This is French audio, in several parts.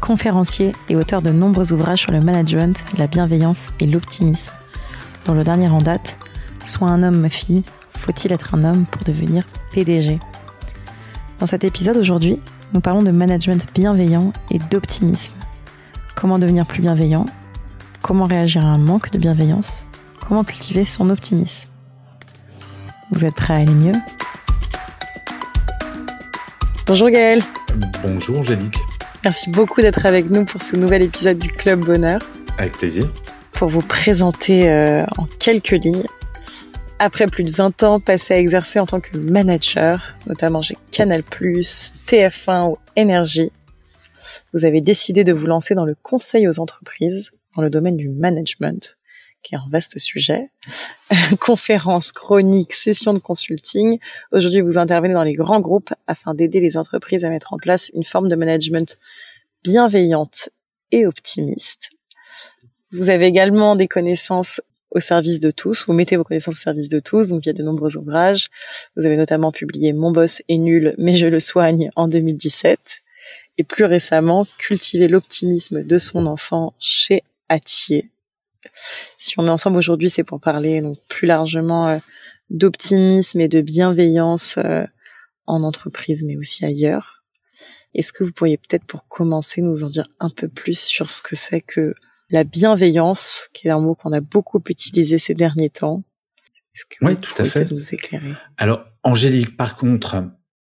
conférencier et auteur de nombreux ouvrages sur le management, la bienveillance et l'optimisme. Dans le dernier en date, Soit un homme, ma fille, faut-il être un homme pour devenir PDG Dans cet épisode aujourd'hui, nous parlons de management bienveillant et d'optimisme. Comment devenir plus bienveillant? Comment réagir à un manque de bienveillance? Comment cultiver son optimisme? Vous êtes prêts à aller mieux? Bonjour Gaël Bonjour Angélique. Merci beaucoup d'être avec nous pour ce nouvel épisode du Club Bonheur. Avec plaisir. Pour vous présenter euh, en quelques lignes. Après plus de 20 ans passés à exercer en tant que manager, notamment chez Canal+, TF1 ou Énergie, vous avez décidé de vous lancer dans le conseil aux entreprises dans le domaine du management, qui est un vaste sujet. Conférences, chroniques, sessions de consulting. Aujourd'hui, vous intervenez dans les grands groupes afin d'aider les entreprises à mettre en place une forme de management bienveillante et optimiste. Vous avez également des connaissances au service de tous. Vous mettez vos connaissances au service de tous. Donc, il y a de nombreux ouvrages. Vous avez notamment publié Mon boss est nul, mais je le soigne en 2017. Et plus récemment, Cultiver l'optimisme de son enfant chez Atier si on est ensemble aujourd'hui, c'est pour parler donc plus largement euh, d'optimisme et de bienveillance euh, en entreprise, mais aussi ailleurs. Est-ce que vous pourriez peut-être pour commencer nous en dire un peu plus sur ce que c'est que la bienveillance, qui est un mot qu'on a beaucoup utilisé ces derniers temps? Est-ce que oui, tout à fait. Nous éclairer? Alors, Angélique, par contre,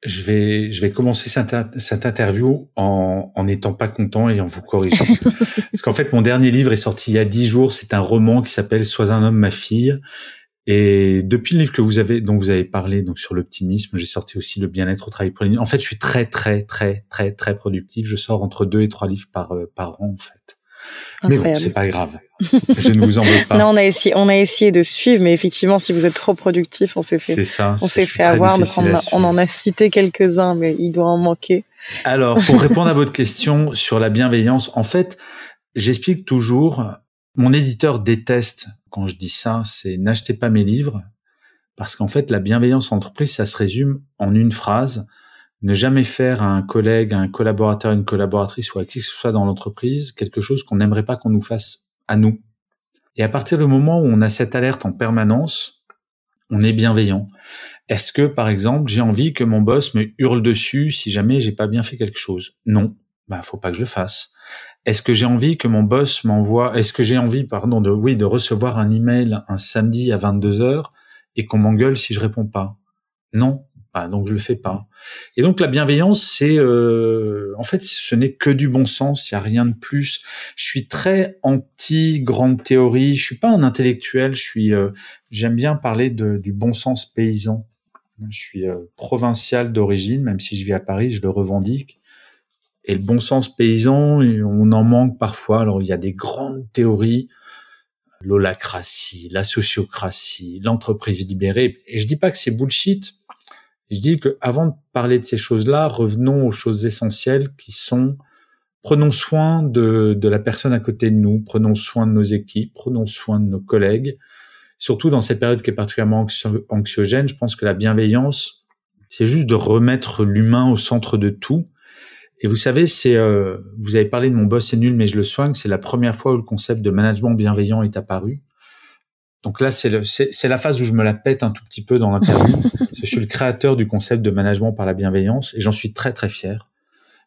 je vais, je vais commencer cette, cette interview en, en n'étant pas content et en vous corrigeant. Parce qu'en fait, mon dernier livre est sorti il y a dix jours. C'est un roman qui s'appelle Sois un homme, ma fille. Et depuis le livre que vous avez, dont vous avez parlé, donc sur l'optimisme, j'ai sorti aussi le bien-être au travail pour les En fait, je suis très, très, très, très, très productif. Je sors entre deux et trois livres par, euh, par an, en fait. Mais bon, c'est pas grave. Je ne vous en veux pas. non, on a essayé, on a essayé de suivre, mais effectivement, si vous êtes trop productif, on s'est fait, ça, on s'est fait avoir. Donc on, on, en a cité quelques-uns, mais il doit en manquer. Alors, pour répondre à votre question sur la bienveillance, en fait, j'explique toujours. Mon éditeur déteste quand je dis ça, c'est n'achetez pas mes livres, parce qu'en fait, la bienveillance en entreprise, ça se résume en une phrase ne jamais faire à un collègue, à un collaborateur, une collaboratrice ou à qui que ce soit dans l'entreprise quelque chose qu'on n'aimerait pas qu'on nous fasse à nous. Et à partir du moment où on a cette alerte en permanence, on est bienveillant. Est-ce que, par exemple, j'ai envie que mon boss me hurle dessus si jamais j'ai pas bien fait quelque chose? Non. Bah, faut pas que je le fasse. Est-ce que j'ai envie que mon boss m'envoie, est-ce que j'ai envie, pardon, de, oui, de recevoir un email un samedi à 22 heures et qu'on m'engueule si je réponds pas? Non. Ah, donc je le fais pas. Et donc la bienveillance, c'est euh, en fait, ce n'est que du bon sens. Il y a rien de plus. Je suis très anti grande théorie. Je suis pas un intellectuel. Je suis, euh, j'aime bien parler de, du bon sens paysan. Je suis euh, provincial d'origine, même si je vis à Paris, je le revendique. Et le bon sens paysan, on en manque parfois. Alors il y a des grandes théories l'holacratie, la sociocratie, l'entreprise libérée. Et je dis pas que c'est bullshit, je dis que avant de parler de ces choses-là, revenons aux choses essentielles qui sont prenons soin de, de la personne à côté de nous, prenons soin de nos équipes, prenons soin de nos collègues. Surtout dans cette période qui est particulièrement anxiogène, je pense que la bienveillance, c'est juste de remettre l'humain au centre de tout. Et vous savez, c'est, euh, vous avez parlé de mon boss est nul, mais je le soigne. C'est la première fois où le concept de management bienveillant est apparu. Donc là, c'est, c'est, la phase où je me la pète un tout petit peu dans l'interview. je suis le créateur du concept de management par la bienveillance et j'en suis très très fier.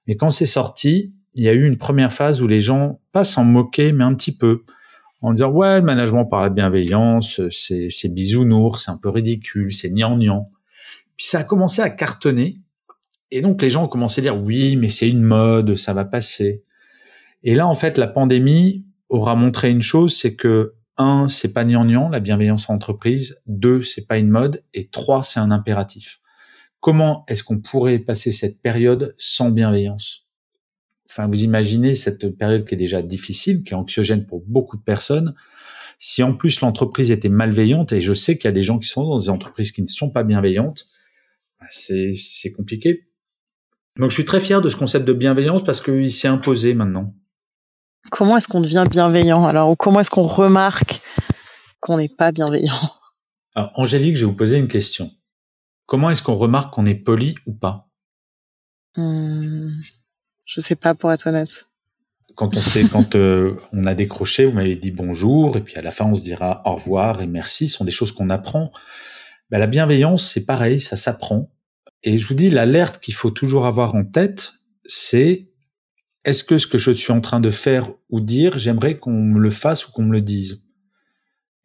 Mais quand c'est sorti, il y a eu une première phase où les gens, pas s'en moquer, mais un petit peu, en disant ouais, le management par la bienveillance, c'est, c'est bisounours, c'est un peu ridicule, c'est gnangnan. Puis ça a commencé à cartonner. Et donc les gens ont commencé à dire oui, mais c'est une mode, ça va passer. Et là, en fait, la pandémie aura montré une chose, c'est que un, c'est pas gnangnan, la bienveillance en entreprise. Deux, c'est pas une mode. Et trois, c'est un impératif. Comment est-ce qu'on pourrait passer cette période sans bienveillance? Enfin, vous imaginez cette période qui est déjà difficile, qui est anxiogène pour beaucoup de personnes. Si en plus l'entreprise était malveillante, et je sais qu'il y a des gens qui sont dans des entreprises qui ne sont pas bienveillantes, bah, c'est compliqué. Donc je suis très fier de ce concept de bienveillance parce qu'il s'est imposé maintenant. Comment est-ce qu'on devient bienveillant alors? Ou comment est-ce qu'on remarque qu'on n'est pas bienveillant? Alors Angélique, je vais vous poser une question. Comment est-ce qu'on remarque qu'on est poli ou pas? Hmm, Je sais pas pour être honnête. Quand on sait, quand euh, on a décroché, vous m'avez dit bonjour et puis à la fin on se dira au revoir et merci, ce sont des choses qu'on apprend. Ben, la bienveillance, c'est pareil, ça s'apprend. Et je vous dis, l'alerte qu'il faut toujours avoir en tête, c'est est-ce que ce que je suis en train de faire ou dire, j'aimerais qu'on me le fasse ou qu'on me le dise?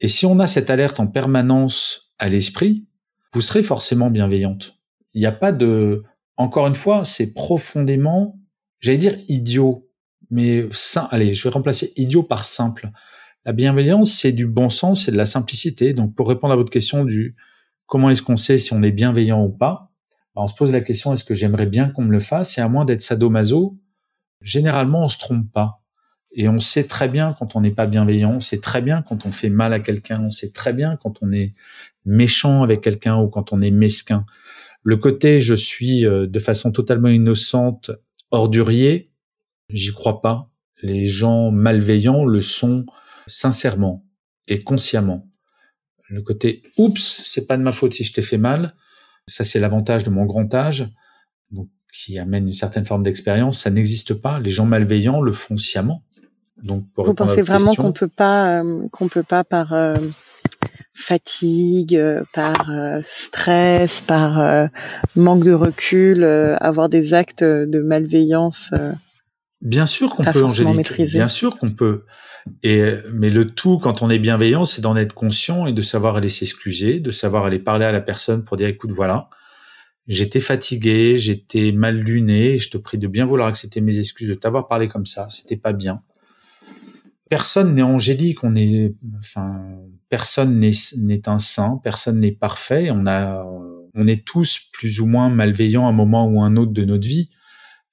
Et si on a cette alerte en permanence à l'esprit, vous serez forcément bienveillante. Il n'y a pas de, encore une fois, c'est profondément, j'allais dire idiot, mais sain, allez, je vais remplacer idiot par simple. La bienveillance, c'est du bon sens, c'est de la simplicité. Donc, pour répondre à votre question du comment est-ce qu'on sait si on est bienveillant ou pas, on se pose la question est-ce que j'aimerais bien qu'on me le fasse? Et à moins d'être sadomaso, généralement on se trompe pas. Et on sait très bien quand on n'est pas bienveillant, on sait très bien quand on fait mal à quelqu'un, on sait très bien quand on est méchant avec quelqu'un ou quand on est mesquin. Le côté je suis euh, de façon totalement innocente, ordurier, j'y crois pas. Les gens malveillants le sont sincèrement et consciemment. Le côté oups, c'est pas de ma faute si je t'ai fait mal, ça, c'est l'avantage de mon grand âge, qui amène une certaine forme d'expérience. Ça n'existe pas. Les gens malveillants le font sciemment. Donc, pour Vous pensez vraiment qu'on peut pas, euh, qu'on peut pas par euh, fatigue, euh, par stress, par manque de recul, avoir des actes de malveillance Bien sûr qu'on peut, Angélique. Bien sûr qu'on peut. Et mais le tout, quand on est bienveillant, c'est d'en être conscient et de savoir aller s'excuser, de savoir aller parler à la personne pour dire écoute, voilà, j'étais fatigué, j'étais mal luné, je te prie de bien vouloir accepter mes excuses, de t'avoir parlé comme ça, c'était pas bien. Personne n'est angélique, on est, enfin, personne n'est un saint, personne n'est parfait. On a, on est tous plus ou moins malveillants à un moment ou un autre de notre vie,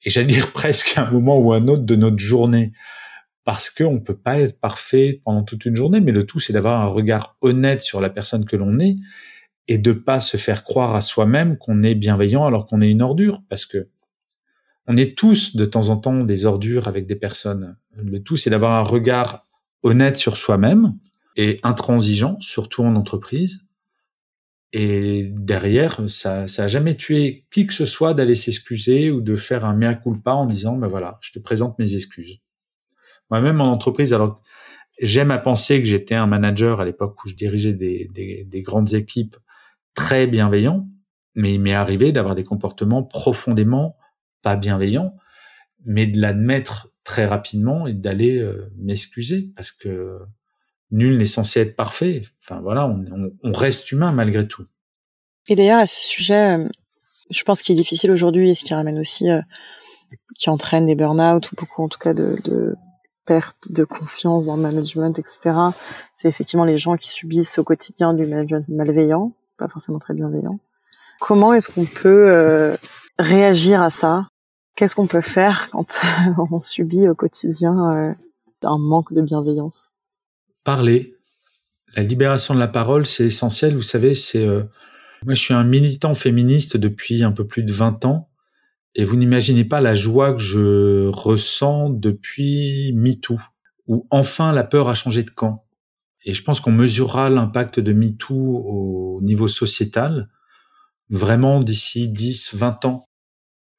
et j'allais dire presque à un moment ou un autre de notre journée parce qu'on peut pas être parfait pendant toute une journée, mais le tout, c'est d'avoir un regard honnête sur la personne que l'on est et de pas se faire croire à soi-même qu'on est bienveillant alors qu'on est une ordure, parce que on est tous de temps en temps des ordures avec des personnes. Le tout, c'est d'avoir un regard honnête sur soi-même et intransigeant, surtout en entreprise. Et derrière, ça, ça a jamais tué qui que ce soit d'aller s'excuser ou de faire un mea culpa en disant, ben voilà, je te présente mes excuses. Moi-même en entreprise, alors j'aime à penser que j'étais un manager à l'époque où je dirigeais des, des, des grandes équipes très bienveillants, mais il m'est arrivé d'avoir des comportements profondément pas bienveillants, mais de l'admettre très rapidement et d'aller euh, m'excuser parce que nul n'est censé être parfait. Enfin voilà, on reste humain malgré tout. Et d'ailleurs à ce sujet, euh, je pense qu'il est difficile aujourd'hui et ce qui ramène aussi, euh, qui entraîne des burn-out ou beaucoup en tout cas de, de perte de confiance dans le management, etc. C'est effectivement les gens qui subissent au quotidien du management malveillant, pas forcément très bienveillant. Comment est-ce qu'on peut euh, réagir à ça? Qu'est-ce qu'on peut faire quand on subit au quotidien euh, un manque de bienveillance? Parler. La libération de la parole, c'est essentiel. Vous savez, c'est euh, moi, je suis un militant féministe depuis un peu plus de 20 ans. Et vous n'imaginez pas la joie que je ressens depuis MeToo, où enfin la peur a changé de camp. Et je pense qu'on mesurera l'impact de MeToo au niveau sociétal vraiment d'ici 10, 20 ans.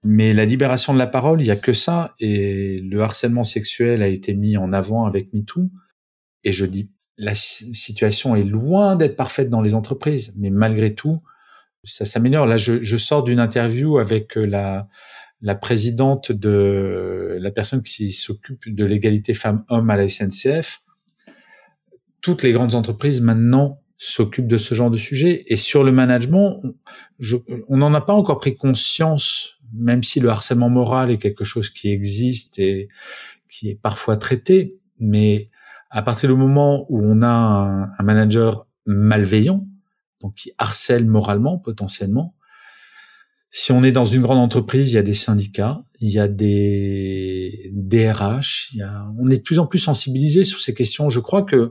Mais la libération de la parole, il y a que ça. Et le harcèlement sexuel a été mis en avant avec MeToo. Et je dis, la situation est loin d'être parfaite dans les entreprises, mais malgré tout, ça s'améliore. Là, je, sors d'une interview avec euh, la présidente de la personne qui s'occupe de l'égalité femmes-hommes à la SNCF. Toutes les grandes entreprises maintenant s'occupent de ce genre de sujet. Et sur le management, on n'en a pas encore pris conscience, même si le harcèlement moral est quelque chose qui existe et qui est parfois traité. Mais à partir du moment où on a un, un manager malveillant, donc qui harcèle moralement potentiellement, Si on est dans une grande entreprise, il y a des syndicats, il y a des DRH, il y a, on est de plus en plus sensibilisé sur ces questions. Je crois que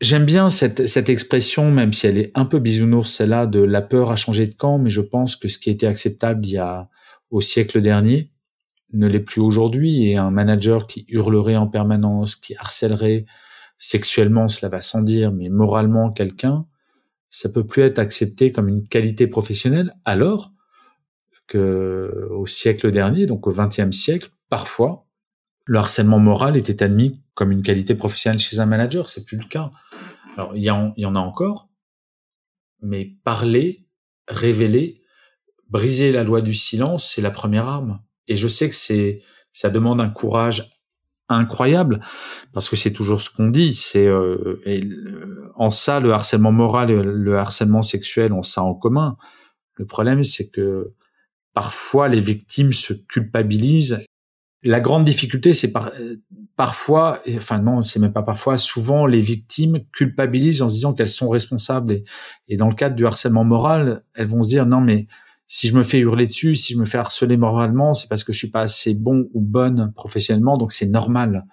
j'aime bien cette, cette expression, même si elle est un peu bisounours, celle-là de la peur a changé de camp, mais je pense que ce qui était acceptable il y a au siècle dernier ne l'est plus aujourd'hui. Et un manager qui hurlerait en permanence, qui harcèlerait sexuellement, cela va sans dire, mais moralement quelqu'un, ça peut plus être accepté comme une qualité professionnelle. Alors que au siècle dernier, donc au XXe siècle, parfois, le harcèlement moral était admis comme une qualité professionnelle chez un manager. C'est plus le cas. Alors, il y, en, a encore, mais parler, révéler, briser la loi du silence, c'est la première arme. Et je sais que c'est, ça demande un courage incroyable parce que c'est toujours ce qu'on dit. C'est euh, en ça le harcèlement moral et le harcèlement sexuel ont ça en commun. Le problème, c'est que parfois les victimes se culpabilisent. La grande difficulté, c'est par, parfois, enfin non, c'est même pas parfois, souvent les victimes culpabilisent en se disant qu'elles sont responsables. Et, dans le cadre du harcèlement moral, elles vont se dire non mais si je me fais hurler dessus, si je me fais harceler moralement, c'est parce que je suis pas assez bon ou bonne professionnellement, donc c'est normal.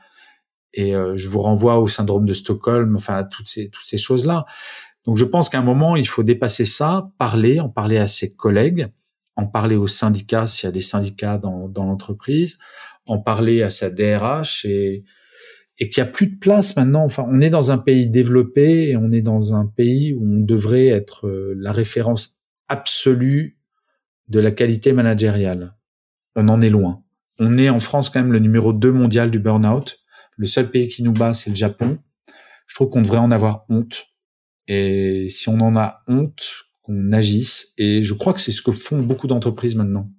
Et euh, je vous renvoie au syndrome de Stockholm, enfin à toutes ces toutes ces choses là. Donc je pense qu'à un moment il faut dépasser ça, parler, en parler à ses collègues, en parler aux syndicats s'il y a des syndicats dans, dans l'entreprise, en parler à sa DRH et, qu'il n'y a plus de place maintenant. Enfin, on est dans un pays développé et on est dans un pays où on devrait être euh, la référence absolue de la qualité managériale. On en est loin. On est en France quand même le numéro 2 mondial du burn-out. Le seul pays qui nous bat, c'est le Japon. Je trouve qu'on devrait en avoir honte. Et si on en a honte, qu'on agisse. Et je crois que c'est ce que font beaucoup d'entreprises maintenant.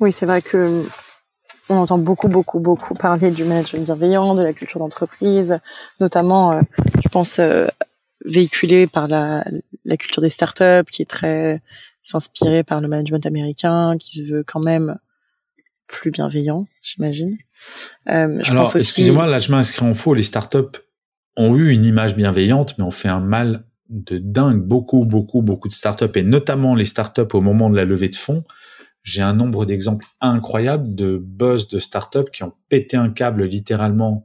Oui, c'est vrai que on entend beaucoup, beaucoup, beaucoup parler du management bienveillant, de la culture d'entreprise, notamment, euh, je pense, euh, véhiculé par la, la culture des startups, qui est très s'inspirée par le management américain, qui se veut quand même plus bienveillant, j'imagine. Euh, Alors, excusez-moi, là, je m'inscris en faux. Les startups ont eu une image bienveillante, mais ont fait un mal de dingue, beaucoup, beaucoup, beaucoup de startups, et notamment les startups au moment de la levée de fonds. J'ai un nombre d'exemples incroyables de boss de startups qui ont pété un câble littéralement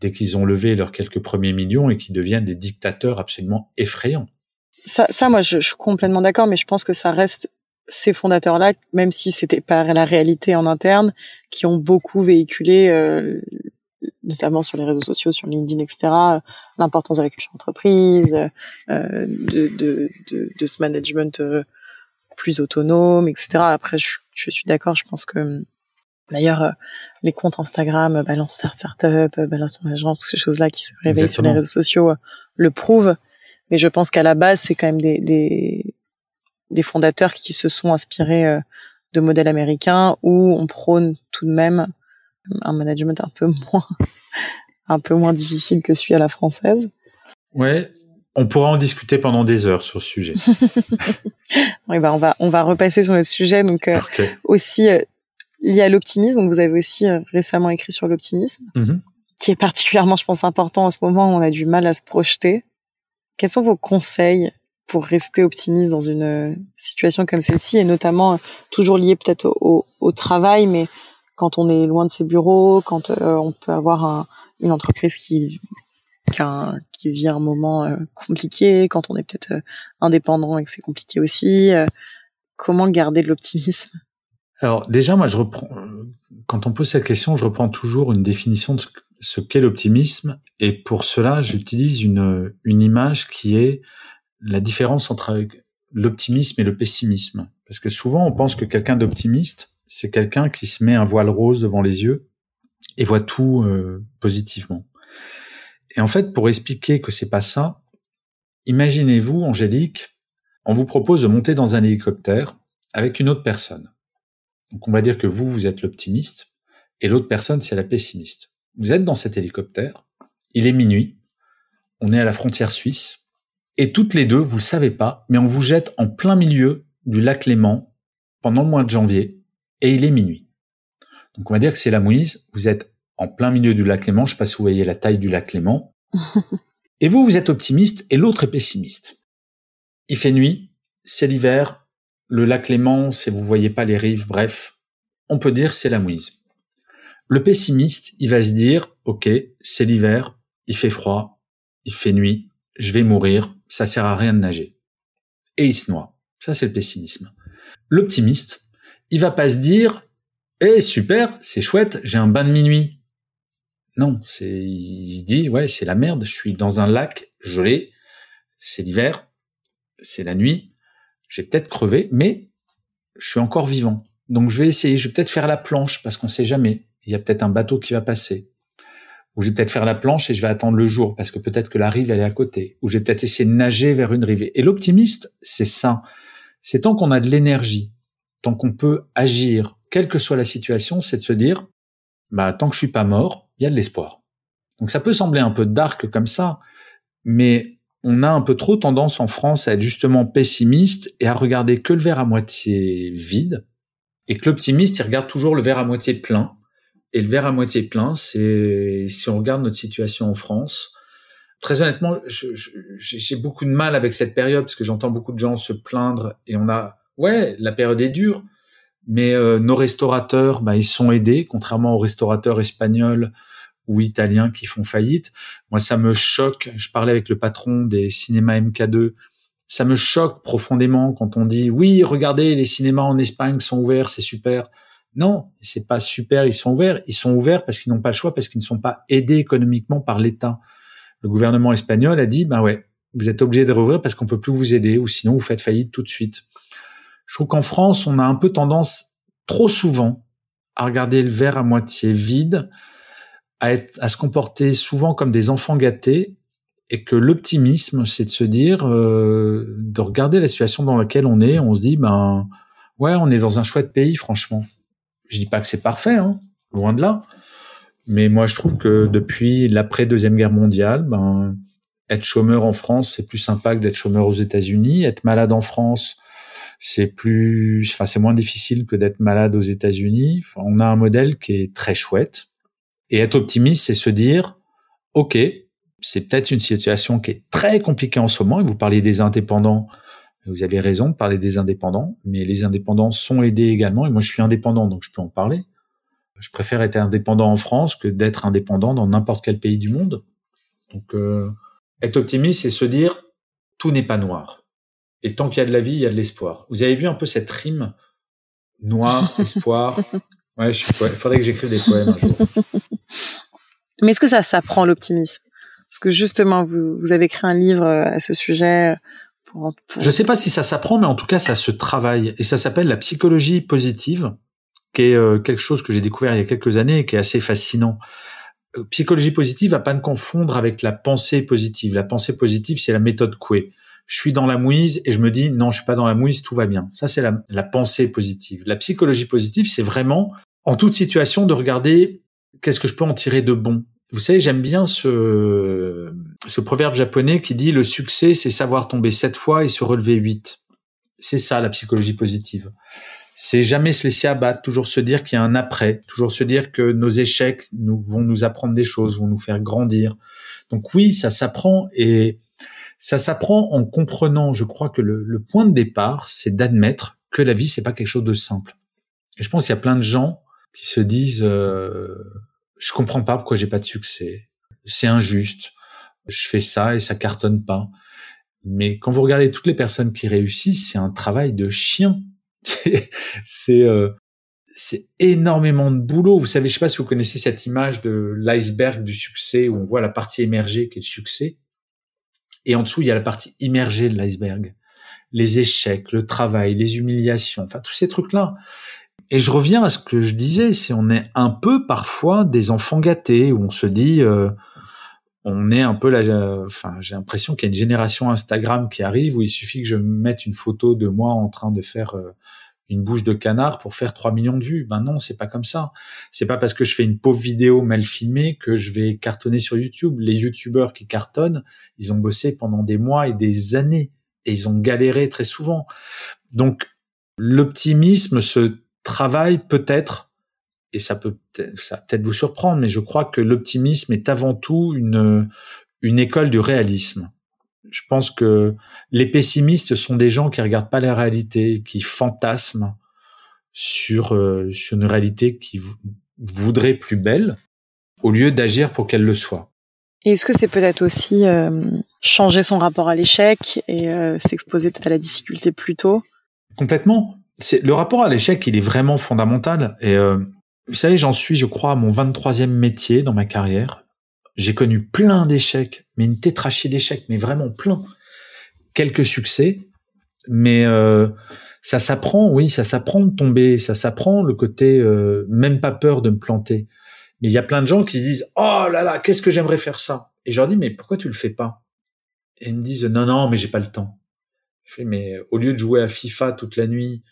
dès qu'ils ont levé leurs quelques premiers millions et qui deviennent des dictateurs absolument effrayants. Ça, ça moi, je, suis complètement d'accord, mais je pense que ça reste ces fondateurs-là, même si c'était pas la réalité en interne, qui ont beaucoup véhiculé euh, notamment sur les réseaux sociaux, sur LinkedIn, etc., l'importance de la culture d'entreprise, euh, de, de, de, de, ce management euh, plus autonome, etc. Après, je, je suis d'accord, je pense que d'ailleurs euh, les comptes Instagram, balance ta startup, balance ton agence, toutes ces choses-là qui se réveillent sur les réseaux sociaux le prouvent. Mais je pense qu'à la base, c'est quand même des, des, des fondateurs qui se sont inspirés de modèles américains où on prône tout de même un management un peu moins un peu moins difficile que celui à la française. Ouais, on pourra en discuter pendant des heures sur ce sujet. oui, bah on va on va repasser sur le sujet donc euh, aussi euh, lié à l'optimisme. Donc vous avez aussi euh, récemment écrit sur l'optimisme, mm-hmm. qui est particulièrement, je pense, important en ce moment où on a du mal à se projeter. Quels sont vos conseils pour rester optimiste dans une situation comme celle-ci et notamment toujours lié peut-être au, au, travail, mais quand on est loin de ses bureaux, quand on peut avoir un, une entreprise qui qui, qui vit un moment euh, compliqué, quand on est peut-être euh, indépendant et que c'est compliqué aussi. comment garder de l'optimisme? Alors déjà, moi. Quand on pose cette question, je reprends toujours une définition de ce qu'est l'optimisme, et pour cela, j'utilise une une image qui est la différence entre l'optimisme et le pessimisme, parce que souvent on pense que quelqu'un d'optimiste c'est quelqu'un qui se met un voile rose devant les yeux et voit tout euh, positivement. Et en fait, pour expliquer que c'est pas ça, imaginez-vous, Angélique, on vous propose de monter dans un hélicoptère avec une autre personne. Donc on va dire que vous, vous êtes l'optimiste et l'autre personne, c'est la pessimiste. Vous êtes dans cet hélicoptère, il est minuit, on est à la frontière suisse, et toutes les deux, vous le savez pas, mais on vous jette en plein milieu du lac Léman pendant le mois de janvier, et il est minuit. Donc on va dire que c'est la mouise, vous êtes en plein milieu du lac Léman, je sais pas si vous voyez la taille du lac Léman, et vous, vous êtes optimiste et l'autre est pessimiste. Il fait nuit, c'est l'hiver, le lac Léman, si vous voyez pas les rives, bref, on peut dire c'est la mouise. Le pessimiste, il va se dire, OK, c'est l'hiver, il fait froid, il fait nuit, je vais mourir, ça sert à rien de nager. Et il se noie. Ça, c'est le pessimisme. L'optimiste, il va pas se dire, eh, super, c'est chouette, j'ai un bain de minuit. Non, c'est, il se dit, ouais, c'est la merde, je suis dans un lac gelé, c'est l'hiver, c'est la nuit, j'ai peut-être crevé, mais je suis encore vivant. Donc je vais essayer, je vais peut-être faire la planche parce qu'on sait jamais. Il y a peut-être un bateau qui va passer. Ou je vais peut-être faire la planche et je vais attendre le jour parce que peut-être que la rive elle est à côté. Ou je vais peut-être essayer de nager vers une rive. Et l'optimiste, c'est ça. C'est tant qu'on a de l'énergie, tant qu'on peut agir, quelle que soit la situation, c'est de se dire, bah tant que je suis pas mort, il y a de l'espoir. Donc ça peut sembler un peu dark comme ça, mais on a un peu trop tendance en France à être justement pessimiste et à regarder que le verre à moitié vide, et que l'optimiste, il regarde toujours le verre à moitié plein. Et le verre à moitié plein, c'est si on regarde notre situation en France. Très honnêtement, j'ai beaucoup de mal avec cette période parce que j'entends beaucoup de gens se plaindre et on a, ouais, la période est dure, mais euh, nos restaurateurs, bah, ils sont aidés, contrairement aux restaurateurs espagnols ou italiens qui font faillite. Moi, ça me choque. Je parlais avec le patron des cinémas MK2. Ça me choque profondément quand on dit oui, regardez, les cinémas en Espagne sont ouverts, c'est super. Non, c'est pas super, ils sont ouverts. Ils sont ouverts parce qu'ils n'ont pas le choix, parce qu'ils ne sont pas aidés économiquement par l'État. Le gouvernement espagnol a dit, ben ouais, vous êtes obligé de rouvrir parce qu'on peut plus vous aider, ou sinon vous faites faillite tout de suite. Je trouve qu'en France, on a un peu tendance, trop souvent, à regarder le verre à moitié vide, à, être, à se comporter souvent comme des enfants gâtés et que l'optimisme, c'est de se dire, euh, de regarder la situation dans laquelle on est, on se dit, ben ouais, on est dans un chouette pays, franchement. Je dis pas que c'est parfait, hein, loin de là. Mais moi, je trouve que depuis l'après deuxième guerre mondiale, ben être chômeur en France, c'est plus sympa que d'être chômeur aux États-Unis. Être malade en France, c'est plus, enfin, c'est moins difficile que d'être malade aux États-Unis. On a un modèle qui est très chouette. Et être optimiste, c'est se dire, OK, c'est peut-être une situation qui est très compliquée en ce moment. Et vous parliez des indépendants. Vous avez raison de parler des indépendants, mais les indépendants sont aidés également. Et moi, je suis indépendant, donc je peux en parler. Je préfère être indépendant en France que d'être indépendant dans n'importe quel pays du monde. Donc, euh, être optimiste, c'est se dire tout n'est pas noir. Et tant qu'il y a de la vie, il y a de l'espoir. Vous avez vu un peu cette rime noir, espoir? Ouais, il faudrait que j'écrive des poèmes un jour. Mais est-ce que ça s'apprend l'optimisme? Parce que justement, vous, vous avez écrit un livre euh, à ce sujet. Euh, pour, Je sais pas si ça s'apprend, mais en tout cas, ça se travaille. Et ça s'appelle la psychologie positive, qui est euh, quelque chose que j'ai découvert il y a quelques années et qui est assez fascinant. Psychologie positive, à pas ne confondre avec la pensée positive. La pensée positive, c'est la méthode Coué. Je suis dans la mouise et je me dis non, je suis pas dans la mouise, tout va bien. Ça, c'est la, pensée positive. La psychologie positive, c'est vraiment en toute situation de regarder qu'est-ce que je peux en tirer de bon. Vous savez, j'aime bien ce, ce proverbe japonais qui dit le succès, c'est savoir tomber sept fois et se relever huit. C'est ça la psychologie positive. C'est jamais se laisser abattre, toujours se dire qu'il y a un après, toujours se dire que nos échecs nous, vont nous apprendre des choses, vont nous faire grandir. Donc oui, ça s'apprend et ça s'apprend en comprenant. Je crois que le, le point de départ, c'est d'admettre que la vie c'est pas quelque chose de simple. Et je pense qu'il y a plein de gens qui se disent euh, je comprends pas pourquoi j'ai pas de succès, c'est injuste, je fais ça et ça cartonne pas. Mais quand vous regardez toutes les personnes qui réussissent, c'est un travail de chien. c'est euh, c'est énormément de boulot. Vous savez, je sais pas si vous connaissez cette image de l'iceberg du succès où on voit la partie émergée qui est le succès, et en dessous il y a la partie immergée de l'iceberg, les échecs, le travail, les humiliations, enfin tous ces trucs là. Et je reviens à ce que je disais, si on est un peu parfois des enfants gâtés, où on se dit, euh, on est un peu là, enfin, j'ai l'impression qu'il y a une génération Instagram qui arrive où il suffit que je mette une photo de moi en train de faire euh, une bouche de canard pour faire 3 millions de vues. Ben non, c'est pas comme ça. C'est pas parce que je fais une pauvre vidéo mal filmée que je vais cartonner sur YouTube. Les YouTubeurs qui cartonnent, ils ont bossé pendant des mois et des années et ils ont galéré très souvent. Donc, l'optimisme se travail peut-être, et ça peut ça peut-être vous surprendre, mais je crois que l'optimisme est avant tout une une école du réalisme. Je pense que les pessimistes sont des gens qui regardent pas la réalité, qui fantasment sur, euh, sur une réalité qui voudrait plus belle, au lieu d'agir pour qu'elle le soit. Et est-ce que c'est peut-être aussi euh, changer son rapport à l'échec et euh, s'exposer peut-être à la difficulté plus tôt? Complètement. C'est le rapport à l'échec, il est vraiment fondamental. Et vous savez, j'en suis, je crois, à mon 23e métier dans ma carrière. J'ai connu plein d'échecs, mais une tétrachie d'échecs, mais vraiment plein. Quelques succès, mais euh, ça s'apprend, oui, ça s'apprend de tomber, ça s'apprend le côté euh, même pas peur de me planter. Mais il y a plein de gens qui se disent oh là là, qu'est-ce que j'aimerais faire ça? Et je leur dis mais pourquoi tu le fais pas? Et ils me disent non non, mais j'ai pas le temps. Je fais mais au lieu de jouer à FIFA toute la nuit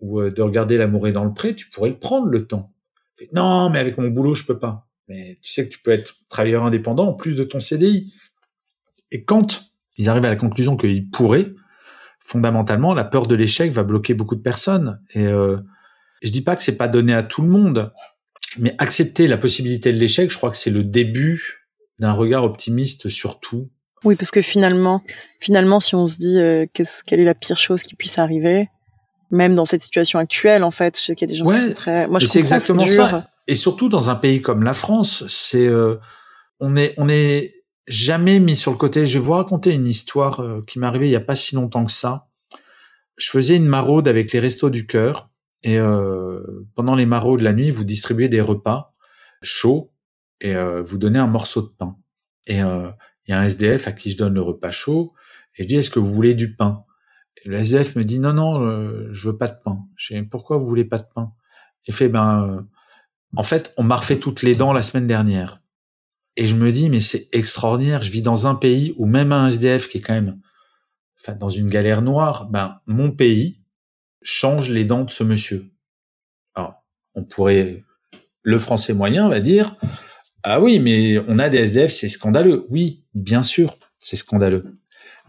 ou euh, de regarder l'amour est dans le pré, tu pourrais le prendre le temps. Fait, non, mais avec mon boulot, je peux pas. Mais tu sais que tu peux être travailleur indépendant en plus de ton CDI. Et quand ils arrivent à la conclusion qu'ils pourraient, fondamentalement, la peur de l'échec va bloquer beaucoup de personnes. Et euh, je dis pas que c'est pas donné à tout le monde, mais accepter la possibilité de l'échec, je crois que c'est le début d'un regard optimiste sur tout. Oui, parce que finalement, finalement, si on se dit euh, quelle est la pire chose qui puisse arriver, même dans cette situation actuelle, en fait. Je sais qu'il y a des gens qui sont très. Moi, je c'est exactement ça. Et surtout dans un pays comme la France, c'est euh, on est on est jamais mis sur le côté. Je vais vous raconter une histoire euh, qui m'est arrivée il y a pas si longtemps que ça. Je faisais une maraude avec les restos du cœur et euh, pendant les maraudes de la nuit, vous distribuez des repas chauds et euh, vous donnez un morceau de pain. Et euh, il y a un SDF à qui je donne le repas chaud et je dis est-ce que vous voulez du pain? Le SDF me dit non non, je veux pas de pain. Je dis pourquoi vous voulez pas de pain? Il fait ben en fait on m'a refait toutes les dents la semaine dernière. Et je me dis mais c'est extraordinaire. Je vis dans un pays où même un SDF qui est quand même dans une galère noire, ben mon pays change les dents de ce monsieur. Alors on pourrait le français moyen va dire ah oui mais on a des SDF c'est scandaleux. Oui bien sûr c'est scandaleux.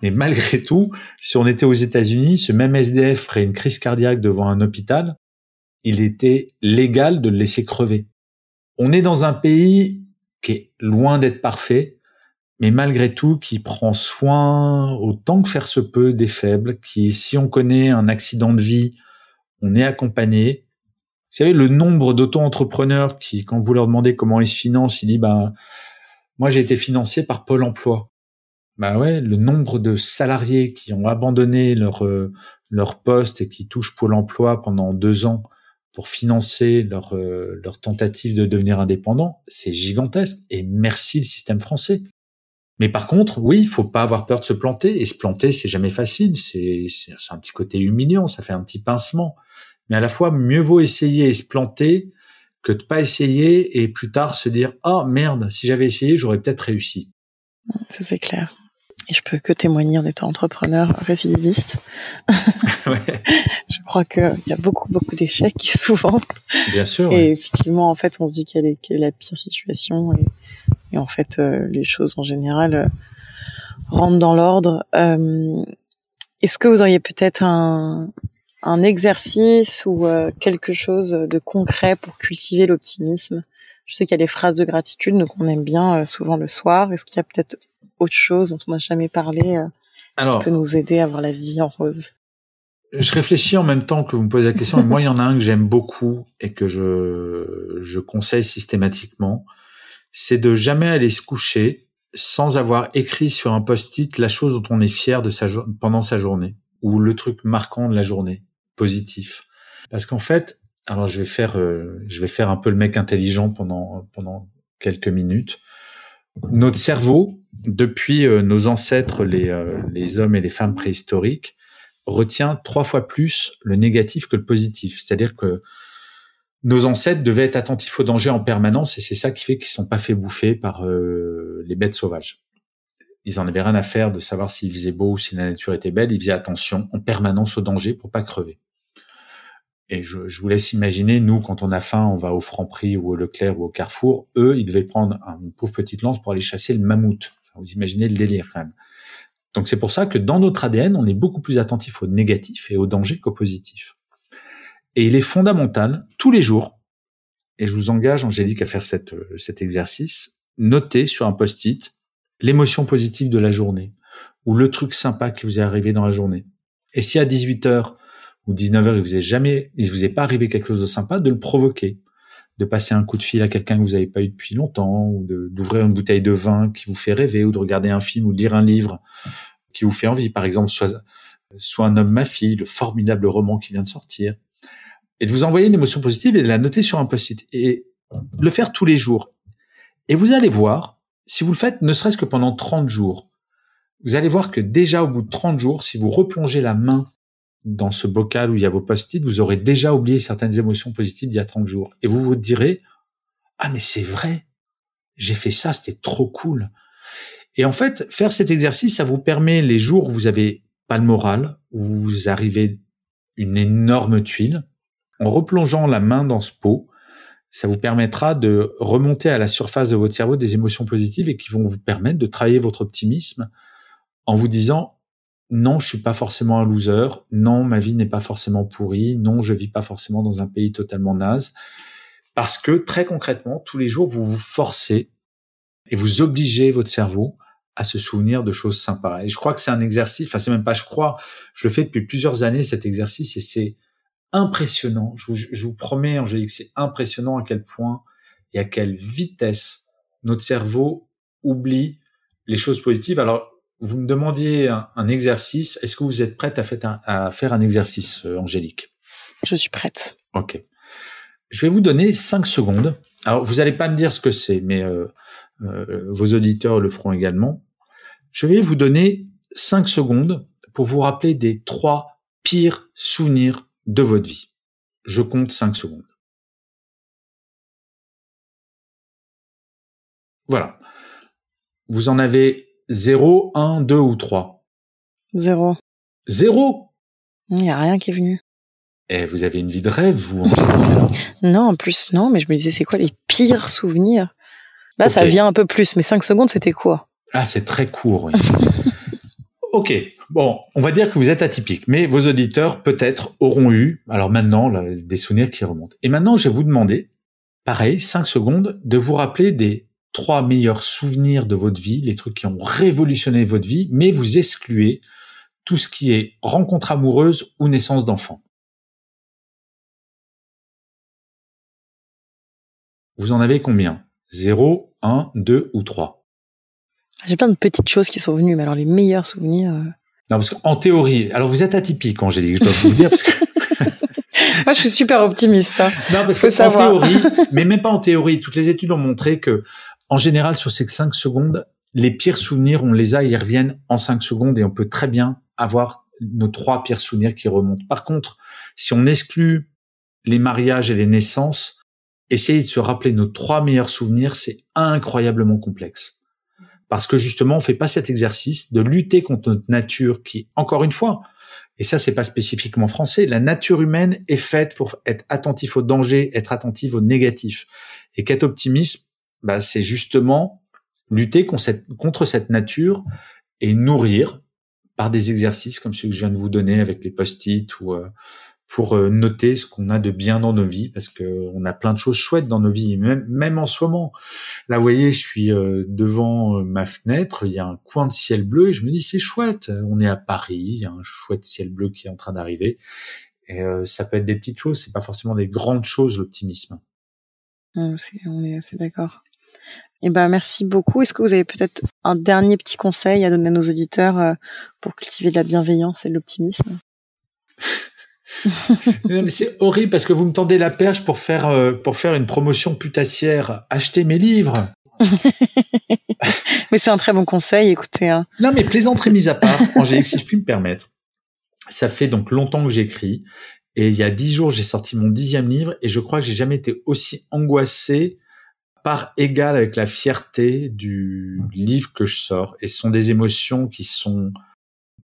Mais malgré tout, si on était aux États-Unis, ce même SDF ferait une crise cardiaque devant un hôpital, il était légal de le laisser crever. On est dans un pays qui est loin d'être parfait, mais malgré tout, qui prend soin autant que faire se peut des faibles, qui, si on connaît un accident de vie, on est accompagné. Vous savez, le nombre d'auto-entrepreneurs qui, quand vous leur demandez comment ils se financent, ils disent, ben, moi, j'ai été financé par Pôle emploi. Bah ouais, le nombre de salariés qui ont abandonné leur euh, leur poste et qui touchent Pôle Emploi pendant deux ans pour financer leur euh, leur tentative de devenir indépendant, c'est gigantesque. Et merci le système français. Mais par contre, oui, il faut pas avoir peur de se planter. Et se planter, c'est jamais facile. C'est c'est un petit côté humiliant, ça fait un petit pincement. Mais à la fois, mieux vaut essayer et se planter que de pas essayer et plus tard se dire ah oh, merde, si j'avais essayé, j'aurais peut-être réussi. Ça c'est clair. Et je peux que témoigner en étant entrepreneur récidiviste. ouais. je crois qu'il y a beaucoup, beaucoup d'échecs souvent. Bien sûr. Et effectivement, en fait, on se dit quelle est, quelle est la pire situation. Et, et en fait, euh, les choses en général euh, rentrent dans l'ordre. Euh, Est-ce que vous auriez peut-être un, un exercice ou quelque chose de concret pour cultiver l'optimisme? Je sais qu'il y a des phrases de gratitude, donc on aime bien souvent le soir. Est-ce qu'il y a peut-être autre chose dont on n'a jamais parlé euh, Alors, qui peut nous aider à voir la vie en rose Je réfléchis en même temps que vous me posez la question. moi, il y en a un que j'aime beaucoup et que je, je conseille systématiquement. C'est de jamais aller se coucher sans avoir écrit sur un post-it la chose dont on est fier de sa pendant sa journée ou le truc marquant de la journée, positif. Parce qu'en fait, alors je vais faire, euh, je vais faire un peu le mec intelligent pendant pendant quelques minutes. Notre cerveau, depuis euh, nos ancêtres, les, euh, les hommes et les femmes préhistoriques, retient trois fois plus le négatif que le positif. C'est-à-dire que nos ancêtres devaient être attentifs au danger en permanence et c'est ça qui fait qu'ils sont pas fait bouffer par euh, les bêtes sauvages. Ils en avaient rien à faire de savoir s'il faisait beau ou si la nature était belle. Ils faisaient attention en permanence au danger pour pas crever. Et je, je, vous laisse imaginer, nous, quand on a faim, on va au Franprix ou au Leclerc ou au Carrefour. Eux, ils devaient prendre une pauvre petite lance pour aller chasser le mammouth. Vous imaginez le délire quand même. Donc c'est pour ça que dans notre ADN, on est beaucoup plus attentif au négatif et au danger qu'au positif. Et il est fondamental, tous les jours, et je vous engage, Angélique, à faire cette, cet exercice, noter sur un post-it l'émotion positive de la journée. ou le truc sympa qui vous est arrivé dans la journée. Et si à 18h ou 19h, il vous est jamais, il vous est pas arrivé quelque chose de sympa, de le provoquer, de passer un coup de fil à quelqu'un que vous n'avez pas eu depuis longtemps, ou d'ouvrir une bouteille de vin qui vous fait rêver, ou de regarder un film ou de lire un livre qui vous fait envie. Par exemple, soit, soit un homme, ma fille, le formidable roman qui vient de sortir. Et de vous envoyer une émotion positive et de la noter sur un post-it. Et le faire tous les jours. Et vous allez voir, si vous le faites ne serait-ce que pendant 30 jours, vous allez voir que déjà au bout de 30 jours, si vous replongez la main dans ce bocal où il y a vos post-it, vous aurez déjà oublié certaines émotions positives d'il y a 30 jours. Et vous vous direz, ah mais c'est vrai, j'ai fait ça, c'était trop cool. Et en fait, faire cet exercice, ça vous permet les jours où vous avez pas le moral, où vous arrivez une énorme tuile, en replongeant la main dans ce pot, ça vous permettra de remonter à la surface de votre cerveau des émotions positives et qui vont vous permettre de travailler votre optimisme en vous disant non, je suis pas forcément un loser, non, ma vie n'est pas forcément pourrie, non, je vis pas forcément dans un pays totalement naze, parce que très concrètement, tous les jours, vous vous forcez et vous obligez votre cerveau à se souvenir de choses sympas. Et je crois que c'est un exercice, enfin c'est même pas je crois, je le fais depuis plusieurs années cet exercice et c'est impressionnant. Je vous, je vous promets, Angélique, c'est impressionnant à quel point et à quelle vitesse notre cerveau oublie les choses positives. Alors vous me demandiez un, exercice. Est-ce que vous êtes prête à, faire un exercice, euh, Angélique? Je suis prête. Ok. Je vais vous donner cinq secondes. Alors, vous n'allez pas me dire ce que c'est, mais euh, euh, vos auditeurs le feront également. Je vais vous donner cinq secondes pour vous rappeler des trois pires souvenirs de votre vie. Je compte cinq secondes. Voilà. Vous en avez 0, 1, 2 ou 3 Zéro. Zéro Il n'y a rien qui est venu. Eh, vous avez une vie de rêve, vous, Non, en plus, non, mais je me disais, c'est quoi les pires souvenirs? Là, ça vient un peu plus, mais 5 secondes, c'était quoi? Ah, c'est très court, oui. ok, bon, on va dire que vous êtes atypique, mais vos auditeurs, peut-être, auront eu, alors maintenant, des souvenirs qui remontent. Et maintenant, je vais vous demander, pareil, 5 secondes, de vous rappeler des trois meilleurs souvenirs de votre vie, les trucs qui ont révolutionné votre vie, mais vous excluez tout ce qui est rencontre amoureuse ou naissance d'enfant. Vous en avez combien? 0, 1, 2 ou 3 J'ai plein de petites choses qui sont venues, mais alors les meilleurs souvenirs... Euh, non, parce qu'en théorie, alors vous êtes atypique, Angélique, je dois vous le dire, parce que... Moi, je suis super optimiste. Hein. Non, parce que en théorie, mais même pas en théorie, toutes les études ont montré que en général, sur ces cinq secondes, les pires souvenirs, on les a, ils reviennent en cinq secondes et on peut très bien avoir nos trois pires souvenirs qui remontent. Par contre, si on exclut les mariages et les naissances, essayer de se rappeler nos trois meilleurs souvenirs, c'est incroyablement complexe. Parce que justement, on fait pas cet exercice de lutter contre notre nature qui, encore une fois, et ça c'est pas spécifiquement français, la nature humaine est faite pour être attentif au danger, être attentif au négatif. Et qu'être optimiste, bah, c'est justement lutter contre cette, nature et nourrir par des exercices comme ceux que je viens de vous donner avec les post-it ou euh, pour euh, noter ce qu'on a de bien dans nos vies parce que on a plein de choses chouettes dans nos vies même en ce moment. Là vous voyez je suis euh, devant ma fenêtre il y a un coin de ciel bleu et je me dis c'est chouette. On est à Paris il y a un chouette ciel bleu qui est en train d'arriver et ça peut être des petites choses c'est pas forcément des grandes choses l'optimisme. On est assez d'accord eh ben, merci beaucoup. Est-ce que vous avez peut-être un dernier petit conseil à donner à nos auditeurs euh, pour cultiver de la bienveillance et de l'optimisme? C'est horrible parce que vous me tendez la perche pour faire euh, pour faire une promotion putassière. Achetez mes livres. mais c'est un très bon conseil. Écoutez. Hein. Non, mais plaisanterie mise à part, Angélique, si je puis me permettre. Ça fait donc longtemps que j'écris et il y a dix jours j'ai sorti mon dixième livre et je crois que j'ai jamais été aussi angoissé part égale avec la fierté du livre que je sors. Et ce sont des émotions qui sont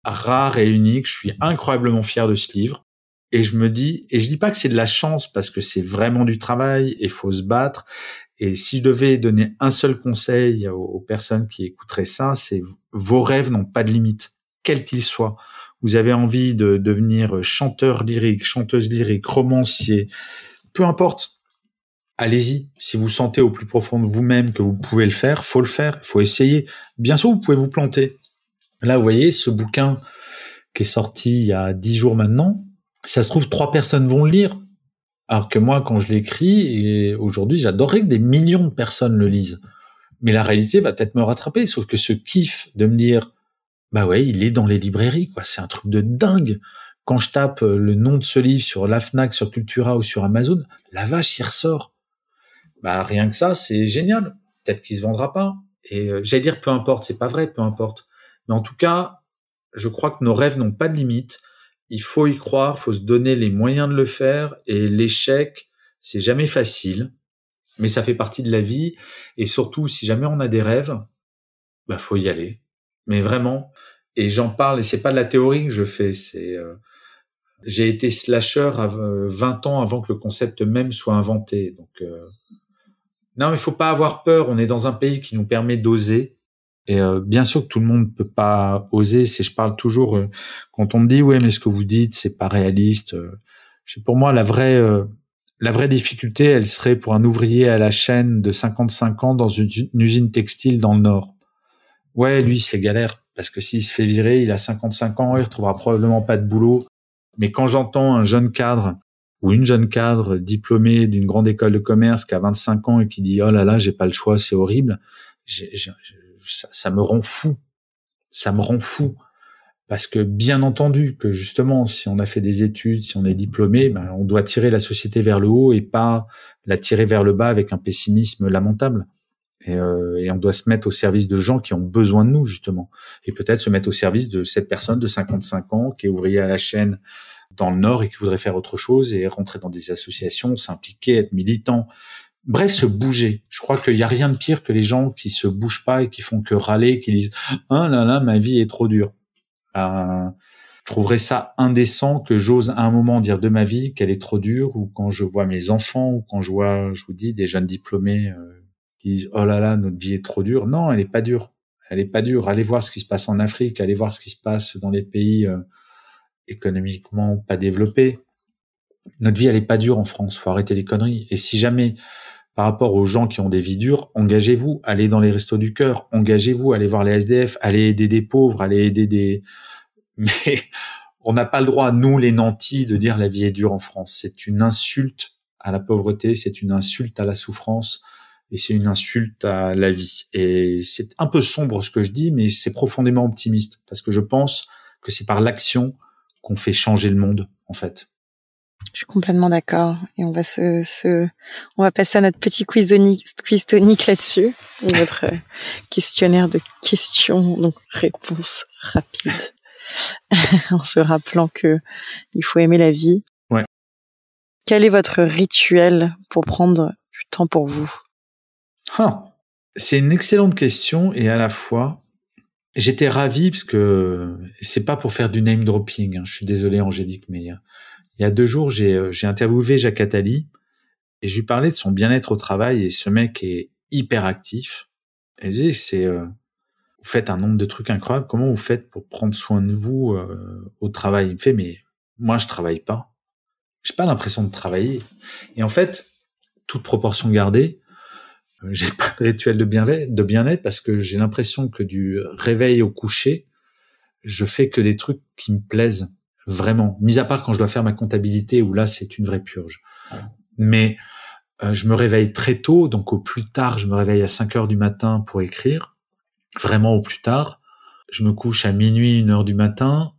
rares et uniques. Je suis incroyablement fier de ce livre. Et je me dis, et je dis pas que c'est de la chance parce que c'est vraiment du travail et faut se battre. Et si je devais donner un seul conseil aux, personnes qui écouteraient ça, c'est vos rêves n'ont pas de limite, quels qu'ils soient. Vous avez envie de devenir chanteur lyrique, chanteuse lyrique, romancier, peu importe allez-y. Si vous sentez au plus profond de vous-même que vous pouvez le faire, faut le faire, faut essayer. Bien sûr, vous pouvez vous planter. Là, vous voyez, ce bouquin qui est sorti il y a dix jours maintenant, ça se trouve, trois personnes vont le lire. Alors que moi, quand je l'écris, et aujourd'hui, j'adorerais que des millions de personnes le lisent. Mais la réalité va peut-être me rattraper. Sauf que ce kiff de me dire, bah ouais, il est dans les librairies, quoi. C'est un truc de dingue. Quand je tape le nom de ce livre sur la Fnac, sur Cultura ou sur Amazon, la vache, il ressort. Bah rien que ça, c'est génial. Peut-être qu'il se vendra pas. Et euh, j'allais dire peu importe, c'est pas vrai, peu importe. Mais en tout cas, je crois que nos rêves n'ont pas de limite. Il faut y croire, faut se donner les moyens de le faire. Et l'échec, c'est jamais facile, mais ça fait partie de la vie. Et surtout, si jamais on a des rêves, bah faut y aller. Mais vraiment. Et j'en parle. Et c'est pas de la théorie que je fais. C'est euh, j'ai été slasher à 20 ans avant que le concept même soit inventé. Donc euh, non, il faut pas avoir peur. On est dans un pays qui nous permet d'oser. Et euh, bien sûr que tout le monde peut pas oser. C'est, je parle toujours euh, quand on me dit ouais, mais ce que vous dites, c'est pas réaliste. Euh, pour moi, la vraie, la vraie difficulté, elle serait pour un ouvrier à la chaîne de 55 ans dans une, usine textile dans le Nord. Ouais, lui, c'est galère parce que s'il se fait virer, il a 55 ans, il retrouvera probablement pas de boulot. Mais quand j'entends un jeune cadre ou une jeune cadre diplômée d'une grande école de commerce qui a 25 ans et qui dit oh là là j'ai pas le choix c'est horrible. Ça, me rend fou. Ça me rend fou. Parce que bien entendu que justement si on a fait des études si on est diplômé ben, on doit tirer la société vers le haut et pas la tirer vers le bas avec un pessimisme lamentable. Et, euh, on doit se mettre au service de gens qui ont besoin de nous justement. Et peut-être se mettre au service de cette personne de 55 ans qui est ouvrier à la chaîne dans le Nord et qui voudrait faire autre chose et rentrer dans des associations, s'impliquer, être militant. Bref, se bouger. Je crois qu'il n'y a rien de pire que les gens qui se bougent pas et qui font que râler, qui disent ah là là ma vie est trop dure. Euh, je trouverais ça indécent que j'ose à un moment dire de ma vie qu'elle est trop dure ou quand je vois mes enfants ou quand je vois, je vous dis, des jeunes diplômés euh, qui disent oh là là notre vie est trop dure. Non, elle est pas dure. Elle est pas dure. Allez voir ce qui se passe en Afrique, allez voir ce qui se passe dans les pays euh, économiquement pas développé. Notre vie, elle est pas dure en France. Faut arrêter les conneries. Et si jamais, par rapport aux gens qui ont des vies dures, engagez-vous, allez dans les restos du cœur, engagez-vous, allez voir les SDF, allez aider des pauvres, allez aider des. Mais on n'a pas le droit, nous les nantis, de dire la vie est dure en France. C'est une insulte à la pauvreté, c'est une insulte à la souffrance et c'est une insulte à la vie. Et c'est un peu sombre ce que je dis, mais c'est profondément optimiste parce que je pense que c'est par l'action qu'on fait changer le monde, en fait. Je suis complètement d'accord. Et on va se, se, on va passer à notre petit quiz tonique, quiz tonique là-dessus. Notre euh, questionnaire de questions, donc réponse rapide. en se rappelant que il faut aimer la vie. Ouais. Quel est votre rituel pour prendre du temps pour vous? Ah, c'est une excellente question et à la fois, J'étais ravi parce que c'est pas pour faire du name dropping. Hein. Je suis désolé, Angélique, mais il y a deux jours, j'ai euh, j'ai interviewé Jacques Attali et je lui parlais de son bien-être au travail et ce mec est hyper actif. Et je dis, c'est euh, vous faites un nombre de trucs incroyables. Comment vous faites pour prendre soin de vous euh, au travail? Il me fait, mais moi, je travaille pas. J'ai pas l'impression de travailler. Et en fait, toute proportion gardée, j'ai pas de rituel de bien-être, de bien-être parce que j'ai l'impression que du réveil au coucher, je fais que des trucs qui me plaisent vraiment. Mis à part quand je dois faire ma comptabilité où là c'est une vraie purge. Mais euh, je me réveille très tôt, donc au plus tard, je me réveille à 5 heures du matin pour écrire, vraiment au plus tard. Je me couche à minuit, une heure du matin.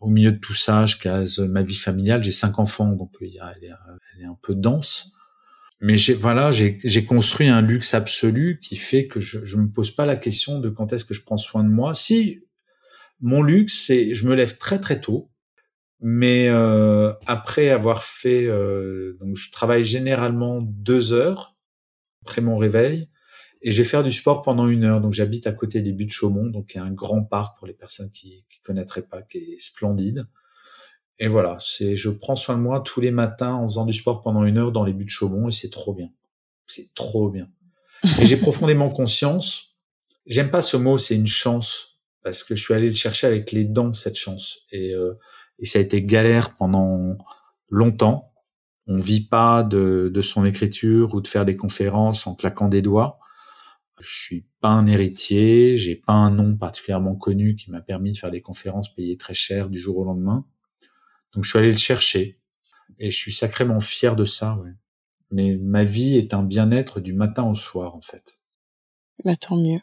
Au milieu de tout ça, je case ma vie familiale. J'ai cinq enfants, donc elle est, elle est un peu dense mais j'ai voilà, j'ai construit un luxe absolu qui fait que je, je me pose pas la question de quand est-ce que je prends soin de moi. Si mon luxe, c'est je me lève très très tôt, mais euh, après avoir fait, euh, donc je travaille généralement deux heures après mon réveil et je vais faire du sport pendant une heure. Donc j'habite à côté des buts de Chaumont, donc il y a un grand parc pour les personnes qui, qui connaîtraient pas, qui est splendide. Et voilà, c'est je prends soin de moi tous les matins en faisant du sport pendant une heure dans les buts de Chaumont et c'est trop bien. C'est trop bien. Et j'ai profondément conscience. J'aime pas ce mot, c'est une chance parce que je suis allé le chercher avec les dents cette chance et, euh, et ça a été galère pendant longtemps. On vit pas de, de son écriture ou de faire des conférences en claquant des doigts. Je suis pas un héritier, j'ai pas un nom particulièrement connu qui m'a permis de faire des conférences payées très cher du jour au lendemain. Donc je suis allé le chercher et je suis sacrément fier de ça. Ouais. Mais ma vie est un bien-être du matin au soir en fait. Bah, tant mieux.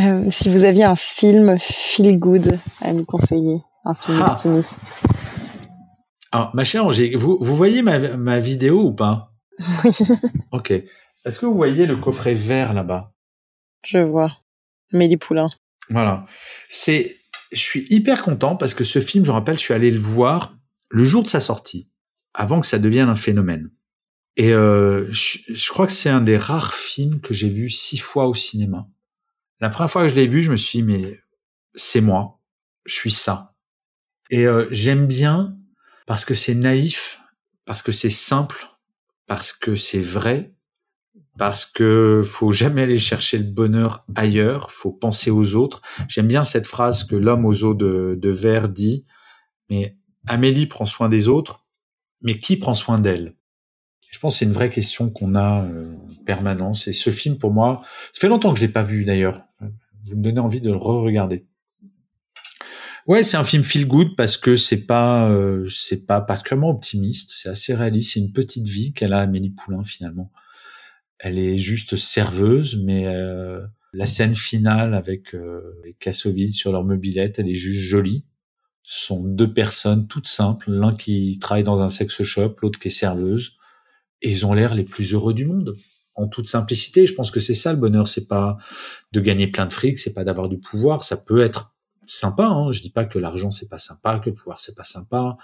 Euh, si vous aviez un film feel good à nous conseiller, un film ah. optimiste. Alors, ma chère Angé, vous, vous voyez ma, ma vidéo ou pas? Oui. Ok. Est-ce que vous voyez le coffret vert là-bas? Je vois. Mélie Poulain. Voilà. C'est, je suis hyper content parce que ce film, je rappelle, je suis allé le voir le jour de sa sortie, avant que ça devienne un phénomène. Et euh, je, crois que c'est un des rares films que j'ai vu six fois au cinéma. La première fois que je l'ai vu, je me suis dit, mais c'est moi, je suis ça. Et euh, j'aime bien parce que c'est naïf, parce que c'est simple, parce que c'est vrai, parce que faut jamais aller chercher le bonheur ailleurs, faut penser aux autres. J'aime bien cette phrase que l'homme aux eaux de, de verre dit, mais Amélie prend soin des autres, mais qui prend soin d'elle? Je pense que c'est une vraie question qu'on a euh, en permanence. Et ce film, pour moi, ça fait longtemps que je l'ai pas vu d'ailleurs. Vous me donnez envie de le re-regarder. Ouais, c'est un film feel good parce que c'est pas euh, c'est pas particulièrement optimiste, c'est assez réaliste, c'est une petite vie qu'elle a Amélie Poulain finalement. Elle est juste serveuse, mais euh, la scène finale avec euh, les Kassovitz sur leur mobilette, elle est juste jolie. Ce sont deux personnes toutes simples, l'un qui travaille dans un sex shop, l'autre qui est serveuse, et ils ont l'air les plus heureux du monde. En toute simplicité, je pense que c'est ça le bonheur, c'est pas de gagner plein de fric, c'est pas d'avoir du pouvoir, ça peut être sympa. Hein. Je dis pas que l'argent c'est pas sympa, que le pouvoir c'est pas sympa,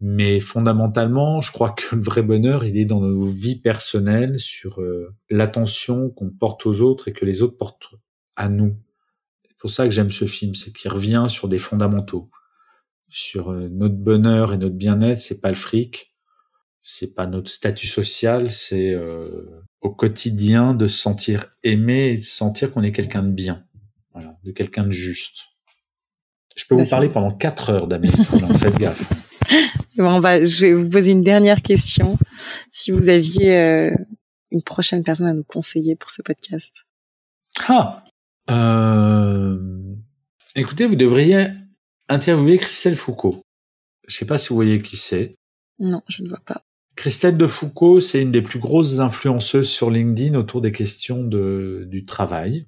mais fondamentalement, je crois que le vrai bonheur, il est dans nos vies personnelles, sur euh, l'attention qu'on porte aux autres et que les autres portent à nous. C'est pour ça que j'aime ce film, c'est qu'il revient sur des fondamentaux, sur euh, notre bonheur et notre bien-être. C'est pas le fric, c'est pas notre statut social, c'est euh, au quotidien de se sentir aimé et de sentir qu'on est quelqu'un de bien, voilà, de quelqu'un de juste. Je peux vous parler pendant quatre heures Poulain, faites gaffe. Bon, bah, je vais vous poser une dernière question. Si vous aviez euh, une prochaine personne à nous conseiller pour ce podcast. Ah euh... Écoutez, vous devriez interviewer Christelle Foucault. Je sais pas si vous voyez qui c'est. Non, je ne vois pas. Christelle de Foucault, c'est une des plus grosses influenceuses sur LinkedIn autour des questions de, du travail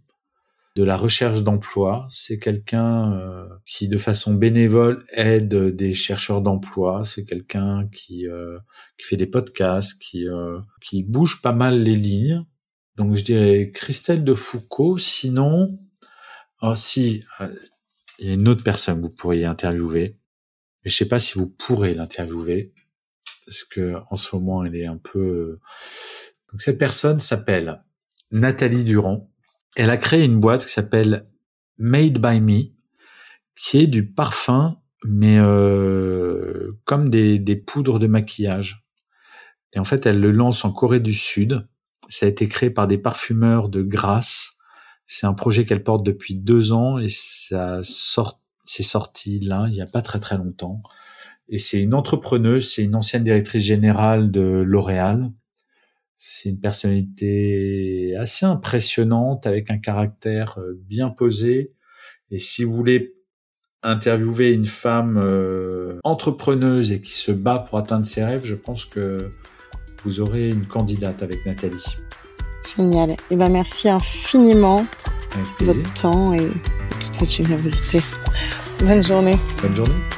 de la recherche d'emploi. C'est quelqu'un euh, qui, de façon bénévole, aide des chercheurs d'emploi. C'est quelqu'un qui euh, qui fait des podcasts, qui euh, qui bouge pas mal les lignes. Donc je dirais Christelle de Foucault. Sinon, oh, si il y a une autre personne que vous pourriez interviewer, mais je sais pas si vous pourrez l'interviewer parce que en ce moment elle est un peu. Donc cette personne s'appelle Nathalie Durand elle a créé une boîte qui s'appelle Made by Me, qui est du parfum, mais euh, comme des, des poudres de maquillage. Et en fait, elle le lance en Corée du Sud. Ça a été créé par des parfumeurs de Grasse. C'est un projet qu'elle porte depuis deux ans et ça sort, c'est sorti là, il n'y a pas très très longtemps. Et c'est une entrepreneuse, c'est une ancienne directrice générale de L'Oréal. C'est une personnalité assez impressionnante avec un caractère euh, bien posé. Et si vous voulez interviewer une femme euh, entrepreneuse et qui se bat pour atteindre ses rêves, je pense que vous aurez une candidate avec Nathalie. Génial. Et eh ben merci infiniment de votre temps et toute votre générosité. Bonne journée. Bonne journée.